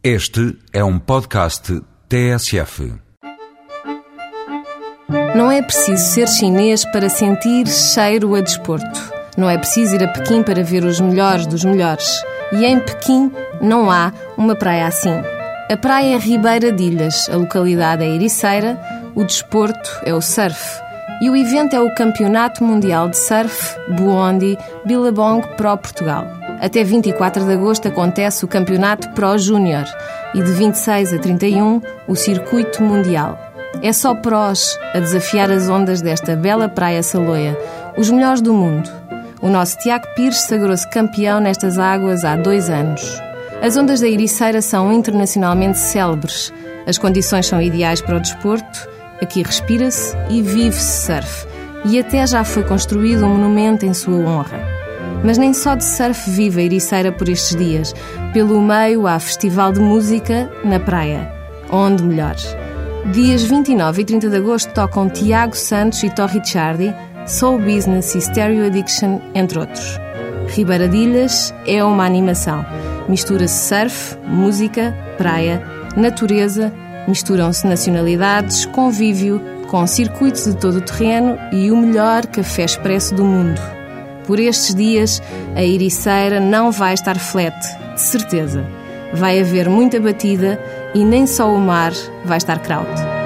Este é um podcast TSF. Não é preciso ser chinês para sentir cheiro a desporto. Não é preciso ir a Pequim para ver os melhores dos melhores. E em Pequim não há uma praia assim. A praia é Ribeira de Ilhas, a localidade é Ericeira, o desporto é o surf. E o evento é o Campeonato Mundial de Surf Buondi Billabong Pro Portugal. Até 24 de agosto acontece o Campeonato Pro Júnior e de 26 a 31 o Circuito Mundial. É só prós a desafiar as ondas desta bela praia saloia, os melhores do mundo. O nosso Tiago Pires sagrou-se campeão nestas águas há dois anos. As ondas da Ericeira são internacionalmente célebres. As condições são ideais para o desporto. Aqui respira-se e vive-se surf. E até já foi construído um monumento em sua honra. Mas nem só de surf vive a Ericeira por estes dias. Pelo meio há festival de música na praia. Onde melhor? Dias 29 e 30 de agosto tocam Tiago Santos e Torri Chardi, Soul Business e Stereo Addiction, entre outros. Ribeira de Ilhas é uma animação. Mistura-se surf, música, praia, natureza, misturam-se nacionalidades, convívio, com circuitos de todo o terreno e o melhor café expresso do mundo. Por estes dias, a Ericeira não vai estar flat, de certeza. Vai haver muita batida e nem só o mar vai estar kraut.